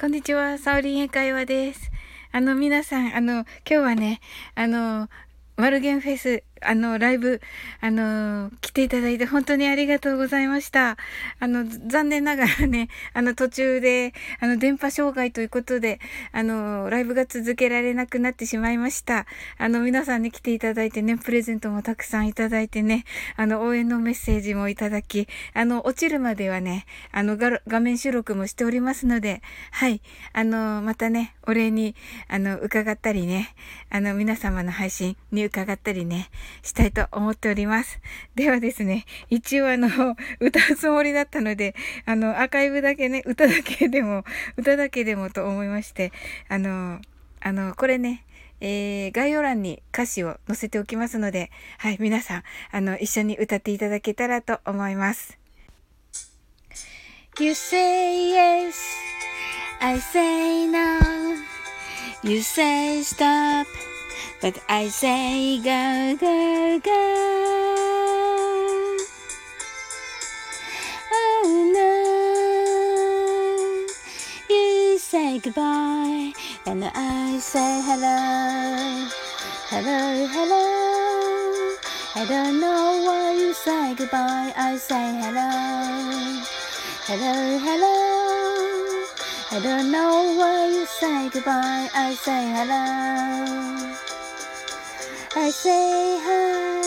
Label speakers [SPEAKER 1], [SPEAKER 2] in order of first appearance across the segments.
[SPEAKER 1] こんにちは、サオリン英会話です。あの、皆さん、あの、今日はね、あの、マルゲンフェス、あの、ライブ、あの、来ていただいて本当にありがとうございました。あの、残念ながらね、あの、途中で、あの、電波障害ということで、あの、ライブが続けられなくなってしまいました。あの、皆さんに来ていただいてね、プレゼントもたくさんいただいてね、あの、応援のメッセージもいただき、あの、落ちるまではね、あの、画面収録もしておりますので、はい、あの、またね、お礼に、あの、伺ったりね、あの、皆様の配信に伺ったりね、したいと思っております。ではですね、一応あの、歌うつもりだったので、あの、アーカイブだけね、歌だけでも、歌だけでもと思いまして、あの、あの、これね、えー、概要欄に歌詞を載せておきますので、はい、皆さん、あの、一緒に歌っていただけたらと思います。You say yes, I say no, you say stop, But I say go, go, go. Oh no, you say goodbye, and I say hello, hello, hello. I don't know why you say goodbye, I say hello, hello, hello. I don't know why you say goodbye, I say hello. I say hi,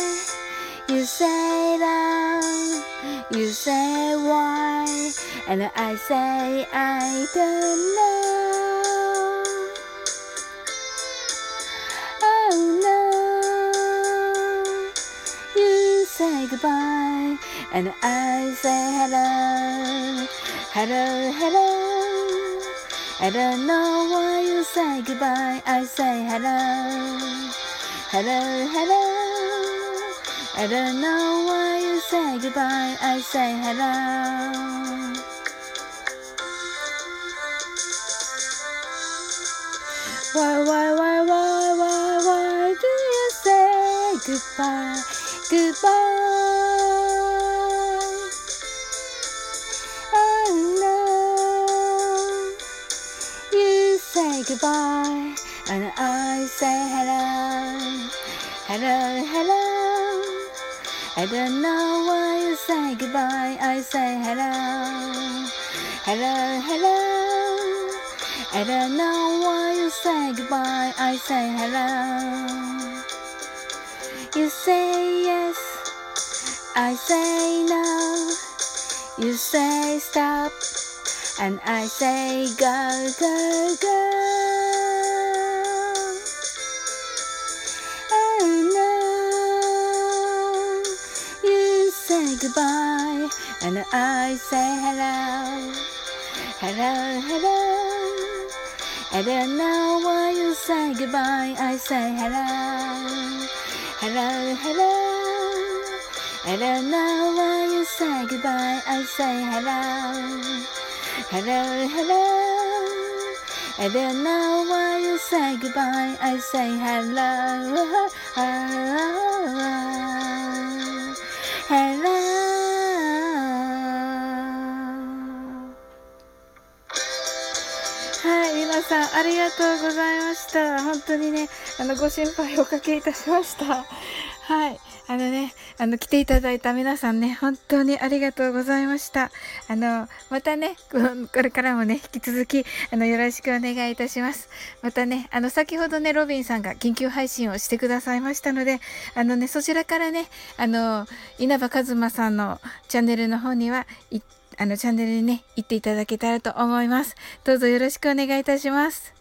[SPEAKER 1] you say love, you say why, and I say I don't know. Oh no, you say goodbye, and I say hello, hello, hello. I don't know why you say goodbye, I say hello. Hello, hello. I don't know why you say goodbye. I say hello. Why, why, why, why, why, why do you say goodbye? Goodbye. Say goodbye and I say hello, hello, hello. I don't know why you say goodbye, I say hello, hello, hello. I don't know why you say goodbye, I say hello. You say yes, I say no. You say stop, and I say go, go, go. Oh, and now you say goodbye and I say hello, hello, hello. And don't know why you say goodbye. I say hello, hello, hello. And don't know why you say goodbye. I say hello, hello, hello. I don't know why you say goodbye. I say hello, hello, hello. はい、皆さん、ありがとうございました。本当にね、あの、ご心配おかけいたしました。はい。あのね、あの、来ていただいた皆さんね、本当にありがとうございました。あの、またね、これからもね、引き続き、あの、よろしくお願いいたします。またね、あの、先ほどね、ロビンさんが緊急配信をしてくださいましたので、あのね、そちらからね、あの、稲葉和馬さんのチャンネルの方には行って、あの、チャンネルにね、行っていただけたらと思います。どうぞよろしくお願いいたします。